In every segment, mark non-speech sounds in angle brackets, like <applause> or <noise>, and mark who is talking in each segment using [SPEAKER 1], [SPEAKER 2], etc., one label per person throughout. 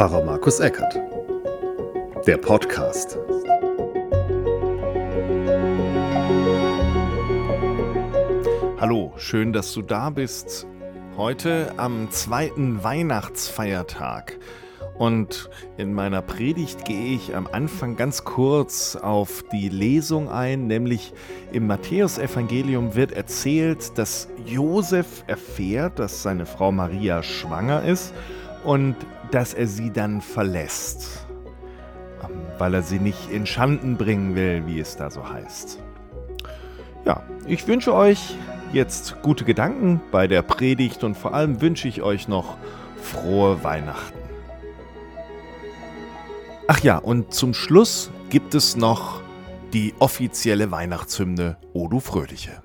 [SPEAKER 1] Pfarrer Markus Eckert. Der Podcast.
[SPEAKER 2] Hallo, schön, dass du da bist. Heute am zweiten Weihnachtsfeiertag. Und in meiner Predigt gehe ich am Anfang ganz kurz auf die Lesung ein, nämlich im Matthäusevangelium wird erzählt, dass Josef erfährt, dass seine Frau Maria schwanger ist und dass er sie dann verlässt, ähm, weil er sie nicht in Schanden bringen will, wie es da so heißt. Ja, ich wünsche euch jetzt gute Gedanken bei der Predigt und vor allem wünsche ich euch noch frohe Weihnachten. Ach ja, und zum Schluss gibt es noch die offizielle Weihnachtshymne O du Fröhliche.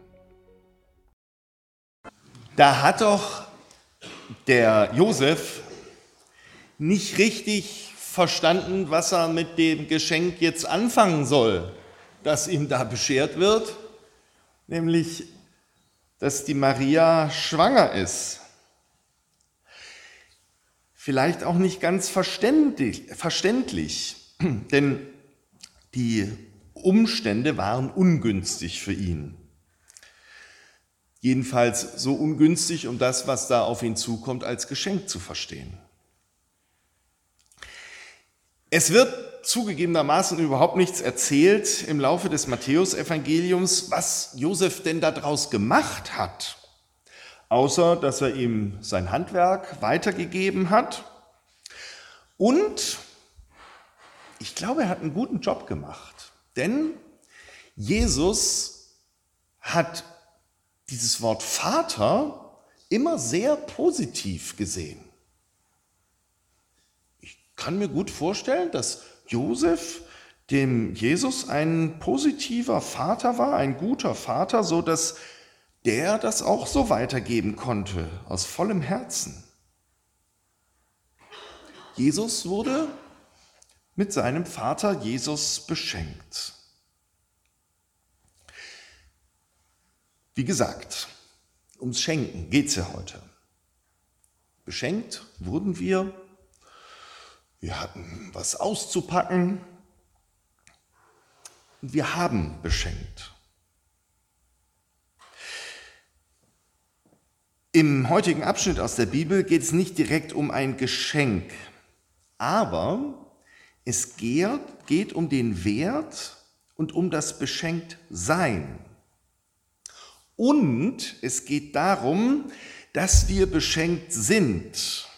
[SPEAKER 2] Da hat doch der Josef nicht richtig verstanden, was er mit dem Geschenk jetzt anfangen soll, das ihm da beschert wird, nämlich, dass die Maria schwanger ist vielleicht auch nicht ganz verständlich, verständlich <clears throat> denn die Umstände waren ungünstig für ihn. Jedenfalls so ungünstig, um das, was da auf ihn zukommt, als Geschenk zu verstehen. Es wird zugegebenermaßen überhaupt nichts erzählt im Laufe des Matthäusevangeliums, was Josef denn daraus gemacht hat außer dass er ihm sein Handwerk weitergegeben hat. Und ich glaube, er hat einen guten Job gemacht, denn Jesus hat dieses Wort Vater immer sehr positiv gesehen. Kann mir gut vorstellen, dass Josef dem Jesus ein positiver Vater war, ein guter Vater, so dass der das auch so weitergeben konnte, aus vollem Herzen. Jesus wurde mit seinem Vater Jesus beschenkt. Wie gesagt, ums Schenken geht es ja heute. Beschenkt wurden wir, wir hatten was auszupacken und wir haben beschenkt. Im heutigen Abschnitt aus der Bibel geht es nicht direkt um ein Geschenk, aber es geht um den Wert und um das Beschenktsein. Und es geht darum, dass wir beschenkt sind.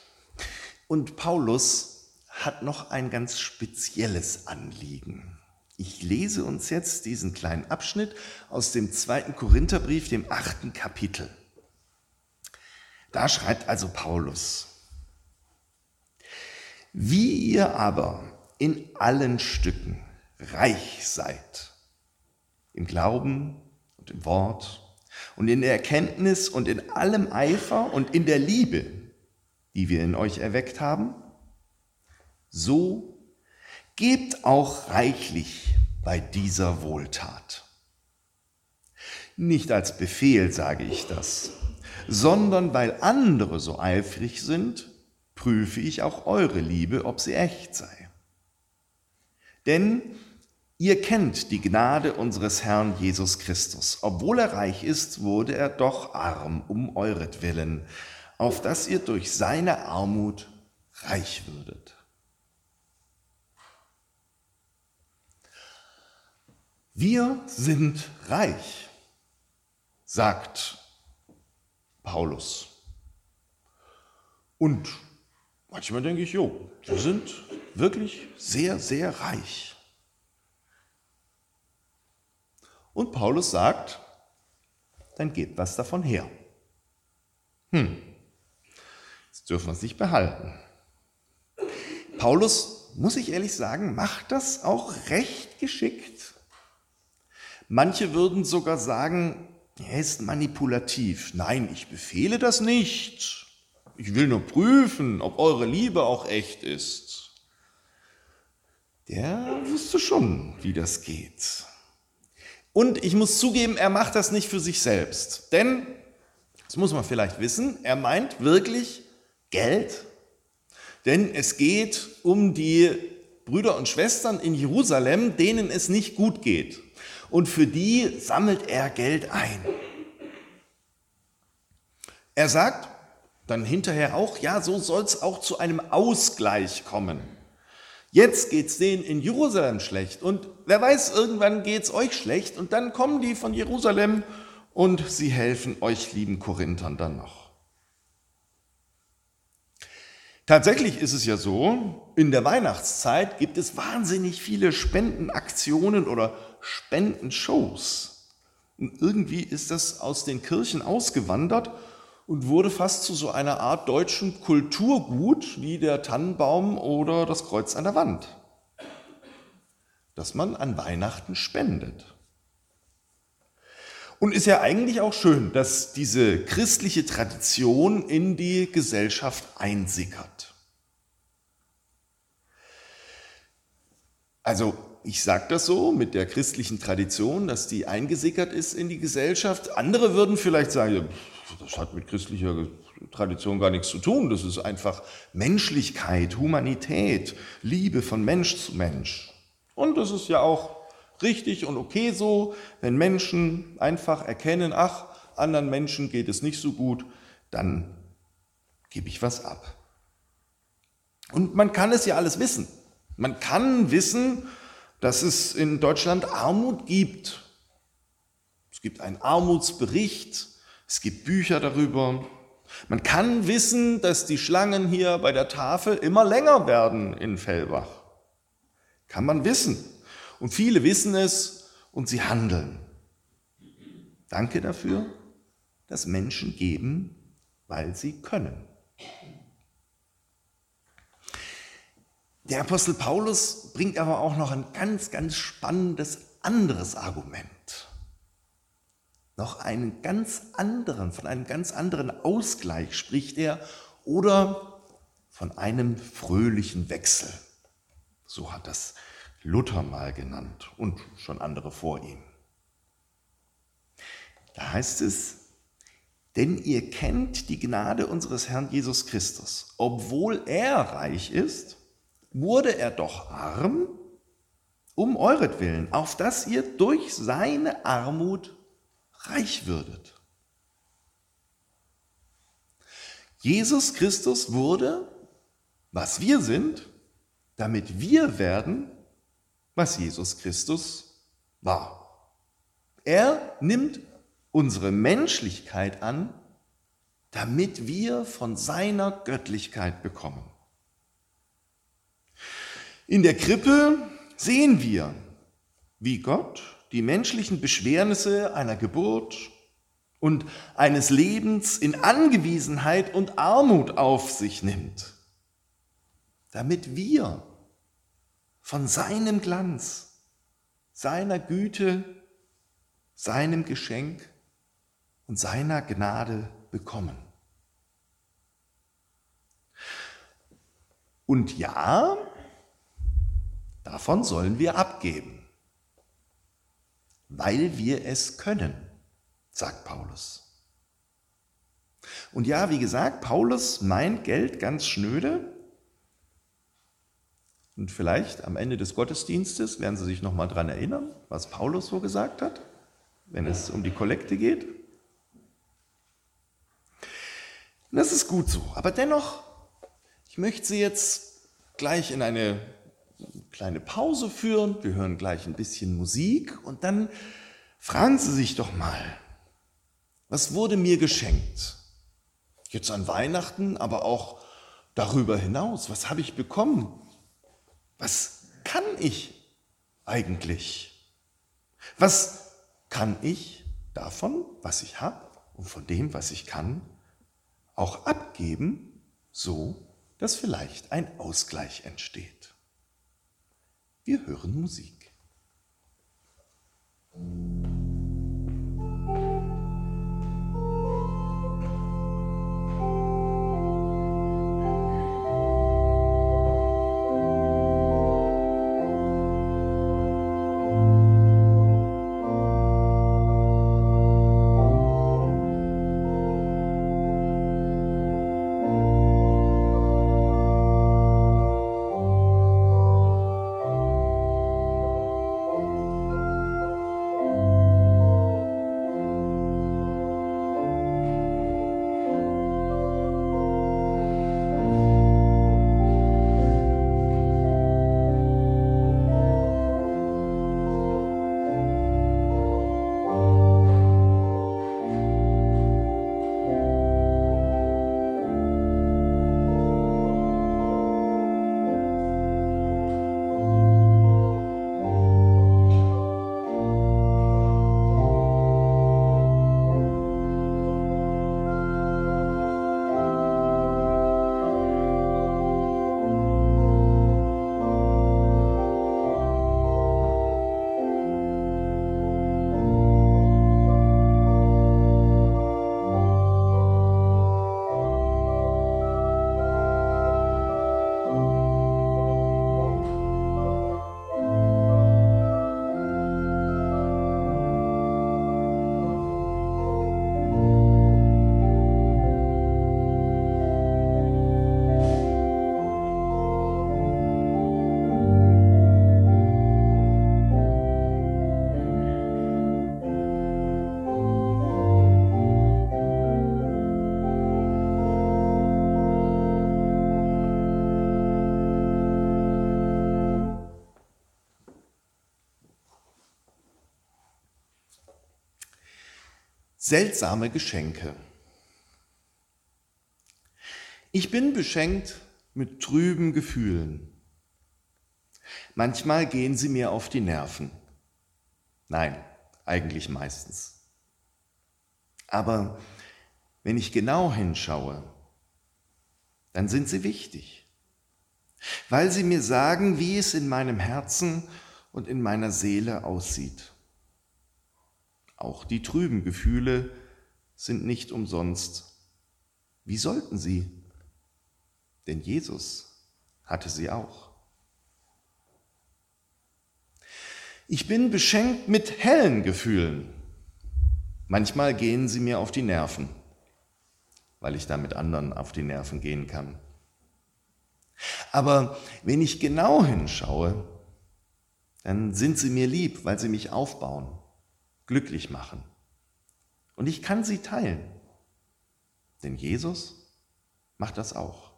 [SPEAKER 2] Und Paulus hat noch ein ganz spezielles Anliegen. Ich lese uns jetzt diesen kleinen Abschnitt aus dem zweiten Korintherbrief, dem achten Kapitel. Da schreibt also Paulus, wie ihr aber in allen Stücken reich seid, im Glauben und im Wort und in der Erkenntnis und in allem Eifer und in der Liebe, die wir in euch erweckt haben, so gebt auch reichlich bei dieser Wohltat. Nicht als Befehl sage ich das, sondern weil andere so eifrig sind, prüfe ich auch eure Liebe, ob sie echt sei. Denn ihr kennt die Gnade unseres Herrn Jesus Christus. Obwohl er reich ist, wurde er doch arm um euretwillen, auf dass ihr durch seine Armut reich würdet. Wir sind reich, sagt Paulus. Und manchmal denke ich, jo, wir sind wirklich sehr, sehr reich. Und Paulus sagt, dann geht was davon her. Hm, jetzt dürfen wir es nicht behalten. Paulus, muss ich ehrlich sagen, macht das auch recht geschickt. Manche würden sogar sagen, er ist manipulativ. Nein, ich befehle das nicht. Ich will nur prüfen, ob eure Liebe auch echt ist. Der wusste schon, wie das geht. Und ich muss zugeben, er macht das nicht für sich selbst. Denn, das muss man vielleicht wissen, er meint wirklich Geld. denn es geht um die Brüder und Schwestern in Jerusalem, denen es nicht gut geht. Und für die sammelt er Geld ein. Er sagt dann hinterher auch, ja, so soll es auch zu einem Ausgleich kommen. Jetzt geht es denen in Jerusalem schlecht und wer weiß, irgendwann geht es euch schlecht und dann kommen die von Jerusalem und sie helfen euch lieben Korinthern dann noch. Tatsächlich ist es ja so, in der Weihnachtszeit gibt es wahnsinnig viele Spendenaktionen oder Spendenshows. Und irgendwie ist das aus den Kirchen ausgewandert und wurde fast zu so einer Art deutschen Kulturgut wie der Tannenbaum oder das Kreuz an der Wand, dass man an Weihnachten spendet. Und ist ja eigentlich auch schön, dass diese christliche Tradition in die Gesellschaft einsickert. Also ich sage das so mit der christlichen Tradition, dass die eingesickert ist in die Gesellschaft. Andere würden vielleicht sagen, das hat mit christlicher Tradition gar nichts zu tun. Das ist einfach Menschlichkeit, Humanität, Liebe von Mensch zu Mensch. Und das ist ja auch richtig und okay so, wenn Menschen einfach erkennen, ach, anderen Menschen geht es nicht so gut, dann gebe ich was ab. Und man kann es ja alles wissen. Man kann wissen, dass es in Deutschland Armut gibt. Es gibt einen Armutsbericht, es gibt Bücher darüber. Man kann wissen, dass die Schlangen hier bei der Tafel immer länger werden in Fellbach. Kann man wissen. Und viele wissen es und sie handeln. Danke dafür, dass Menschen geben, weil sie können. Der Apostel Paulus bringt aber auch noch ein ganz, ganz spannendes anderes Argument. Noch einen ganz anderen, von einem ganz anderen Ausgleich spricht er oder von einem fröhlichen Wechsel. So hat das Luther mal genannt und schon andere vor ihm. Da heißt es, denn ihr kennt die Gnade unseres Herrn Jesus Christus. Obwohl er reich ist, wurde er doch arm um euretwillen, auf dass ihr durch seine Armut reich würdet. Jesus Christus wurde, was wir sind, damit wir werden, was Jesus Christus war. Er nimmt unsere Menschlichkeit an, damit wir von seiner Göttlichkeit bekommen. In der Krippe sehen wir, wie Gott die menschlichen Beschwernisse einer Geburt und eines Lebens in Angewiesenheit und Armut auf sich nimmt, damit wir von seinem Glanz, seiner Güte, seinem Geschenk und seiner Gnade bekommen. Und ja, Davon sollen wir abgeben, weil wir es können, sagt Paulus. Und ja, wie gesagt, Paulus meint Geld ganz schnöde. Und vielleicht am Ende des Gottesdienstes werden Sie sich nochmal daran erinnern, was Paulus so gesagt hat, wenn es um die Kollekte geht. Das ist gut so. Aber dennoch, ich möchte Sie jetzt gleich in eine kleine Pause führen, wir hören gleich ein bisschen Musik und dann fragen Sie sich doch mal, was wurde mir geschenkt? Jetzt an Weihnachten, aber auch darüber hinaus, was habe ich bekommen? Was kann ich eigentlich? Was kann ich davon, was ich habe und von dem, was ich kann, auch abgeben, so dass vielleicht ein Ausgleich entsteht? Wir hören Musik. Seltsame Geschenke. Ich bin beschenkt mit trüben Gefühlen. Manchmal gehen sie mir auf die Nerven. Nein, eigentlich meistens. Aber wenn ich genau hinschaue, dann sind sie wichtig, weil sie mir sagen, wie es in meinem Herzen und in meiner Seele aussieht. Auch die trüben Gefühle sind nicht umsonst. Wie sollten sie? Denn Jesus hatte sie auch. Ich bin beschenkt mit hellen Gefühlen. Manchmal gehen sie mir auf die Nerven, weil ich da mit anderen auf die Nerven gehen kann. Aber wenn ich genau hinschaue, dann sind sie mir lieb, weil sie mich aufbauen glücklich machen. Und ich kann sie teilen. Denn Jesus macht das auch.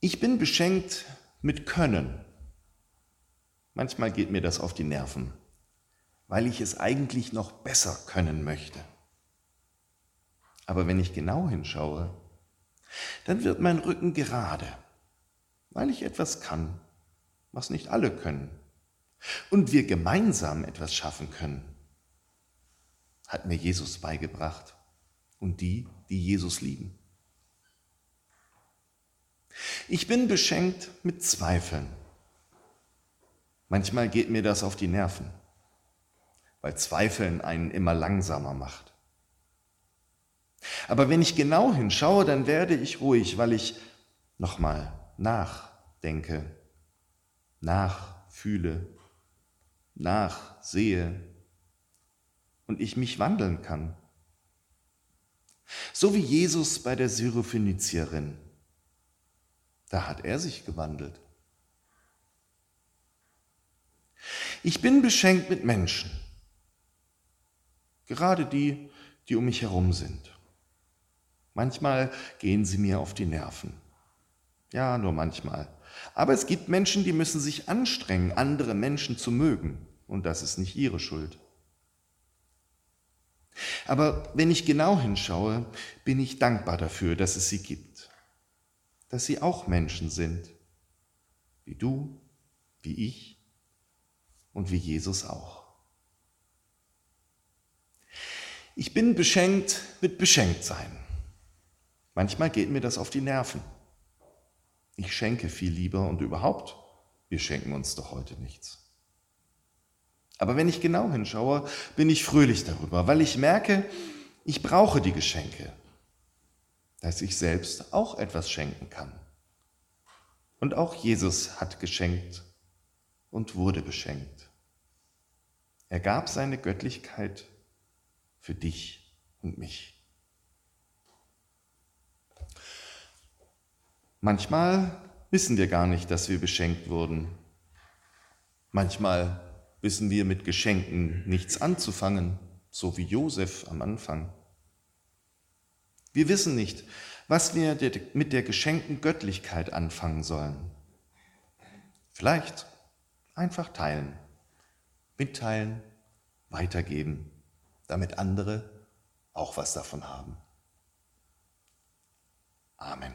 [SPEAKER 2] Ich bin beschenkt mit Können. Manchmal geht mir das auf die Nerven, weil ich es eigentlich noch besser können möchte. Aber wenn ich genau hinschaue, dann wird mein Rücken gerade, weil ich etwas kann, was nicht alle können und wir gemeinsam etwas schaffen können, hat mir Jesus beigebracht und die, die Jesus lieben. Ich bin beschenkt mit Zweifeln. Manchmal geht mir das auf die Nerven, weil Zweifeln einen immer langsamer macht. Aber wenn ich genau hinschaue, dann werde ich ruhig, weil ich nochmal nachdenke, nachfühle nachsehe und ich mich wandeln kann. So wie Jesus bei der Syrophönizierin. Da hat er sich gewandelt. Ich bin beschenkt mit Menschen, gerade die, die um mich herum sind. Manchmal gehen sie mir auf die Nerven. Ja, nur manchmal. Aber es gibt Menschen, die müssen sich anstrengen, andere Menschen zu mögen und das ist nicht ihre Schuld. Aber wenn ich genau hinschaue, bin ich dankbar dafür, dass es sie gibt, dass sie auch Menschen sind, wie du, wie ich und wie Jesus auch. Ich bin beschenkt mit Beschenktsein. Manchmal geht mir das auf die Nerven. Ich schenke viel lieber und überhaupt, wir schenken uns doch heute nichts. Aber wenn ich genau hinschaue, bin ich fröhlich darüber, weil ich merke, ich brauche die Geschenke, dass ich selbst auch etwas schenken kann. Und auch Jesus hat geschenkt und wurde beschenkt. Er gab seine Göttlichkeit für dich und mich. Manchmal wissen wir gar nicht, dass wir beschenkt wurden. Manchmal wissen wir mit Geschenken nichts anzufangen, so wie Josef am Anfang. Wir wissen nicht, was wir mit der geschenkten Göttlichkeit anfangen sollen. Vielleicht einfach teilen, mitteilen, weitergeben, damit andere auch was davon haben. Amen.